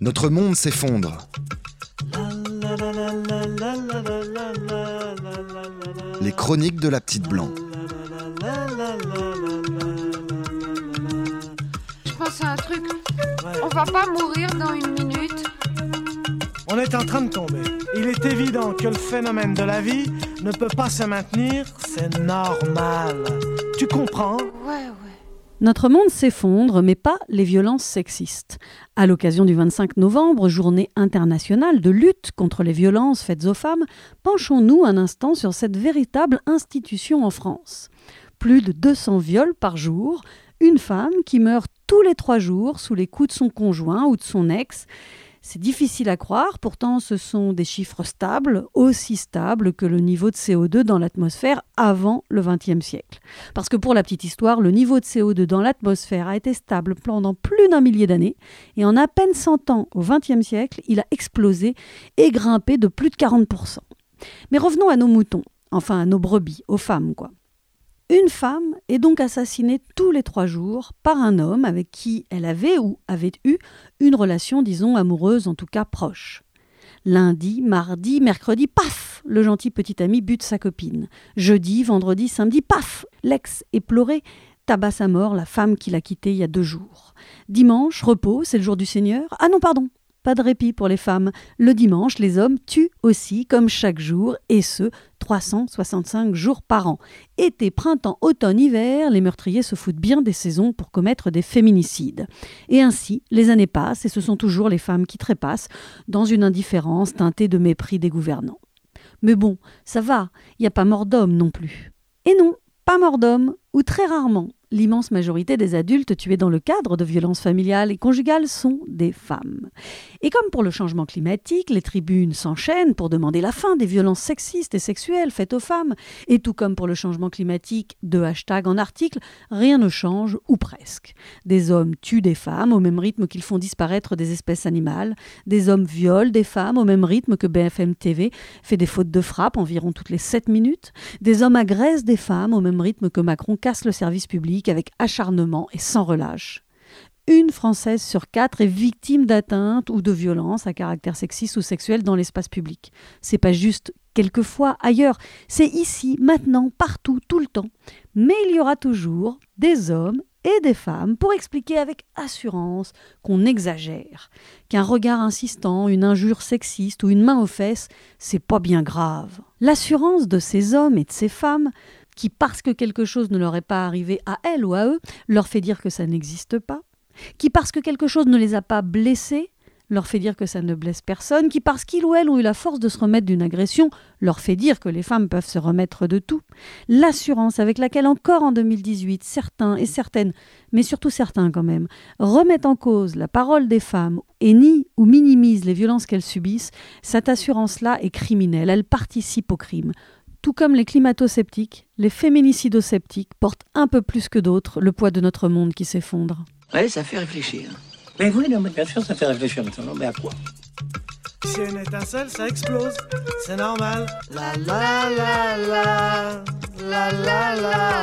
Notre monde s'effondre. Les chroniques de la petite blanc. Je pense à un truc. On va pas mourir dans une minute. On est en train de tomber. Il est évident que le phénomène de la vie ne peut pas se maintenir, c'est normal. Tu comprends? Ouais, ouais. Notre monde s'effondre, mais pas les violences sexistes. À l'occasion du 25 novembre, journée internationale de lutte contre les violences faites aux femmes, penchons-nous un instant sur cette véritable institution en France. Plus de 200 viols par jour, une femme qui meurt tous les trois jours sous les coups de son conjoint ou de son ex. C'est difficile à croire, pourtant ce sont des chiffres stables, aussi stables que le niveau de CO2 dans l'atmosphère avant le XXe siècle. Parce que pour la petite histoire, le niveau de CO2 dans l'atmosphère a été stable pendant plus d'un millier d'années, et en à peine 100 ans au XXe siècle, il a explosé et grimpé de plus de 40%. Mais revenons à nos moutons, enfin à nos brebis, aux femmes quoi. Une femme est donc assassinée tous les trois jours par un homme avec qui elle avait ou avait eu une relation, disons, amoureuse, en tout cas proche. Lundi, mardi, mercredi, paf Le gentil petit ami bute sa copine. Jeudi, vendredi, samedi, paf L'ex éploré tabasse à mort la femme qu'il a quittée il y a deux jours. Dimanche, repos, c'est le jour du Seigneur. Ah non, pardon, pas de répit pour les femmes. Le dimanche, les hommes tuent aussi, comme chaque jour, et ce, 365 jours par an. Été, printemps, automne, hiver, les meurtriers se foutent bien des saisons pour commettre des féminicides. Et ainsi, les années passent, et ce sont toujours les femmes qui trépassent, dans une indifférence teintée de mépris des gouvernants. Mais bon, ça va, il n'y a pas mort d'homme non plus. Et non, pas mort d'homme, ou très rarement, l'immense majorité des adultes tués dans le cadre de violences familiales et conjugales sont des femmes. Et comme pour le changement climatique, les tribunes s'enchaînent pour demander la fin des violences sexistes et sexuelles faites aux femmes, et tout comme pour le changement climatique, de hashtag en article, rien ne change, ou presque. Des hommes tuent des femmes au même rythme qu'ils font disparaître des espèces animales, des hommes violent des femmes au même rythme que BFM TV fait des fautes de frappe environ toutes les 7 minutes, des hommes agressent des femmes au même rythme que Macron casse le service public avec acharnement et sans relâche. Une Française sur quatre est victime d'atteinte ou de violences à caractère sexiste ou sexuel dans l'espace public. C'est pas juste quelquefois ailleurs, c'est ici, maintenant, partout, tout le temps. Mais il y aura toujours des hommes et des femmes pour expliquer avec assurance qu'on exagère, qu'un regard insistant, une injure sexiste ou une main aux fesses, c'est pas bien grave. L'assurance de ces hommes et de ces femmes qui, parce que quelque chose ne leur est pas arrivé à elles ou à eux, leur fait dire que ça n'existe pas, qui, parce que quelque chose ne les a pas blessés, leur fait dire que ça ne blesse personne, qui, parce qu'ils ou elles ont eu la force de se remettre d'une agression, leur fait dire que les femmes peuvent se remettre de tout. L'assurance avec laquelle encore en 2018, certains et certaines, mais surtout certains quand même, remettent en cause la parole des femmes et nient ou minimisent les violences qu'elles subissent, cette assurance-là est criminelle, elle participe au crime. Tout comme les climato-sceptiques, les féminicido-sceptiques portent un peu plus que d'autres le poids de notre monde qui s'effondre. Ouais, ça fait réfléchir. Mais oui, non, mais bien sûr, ça fait réfléchir maintenant. Mais à quoi? Si une étincelle, ça explose. C'est normal. La. La la la la la la.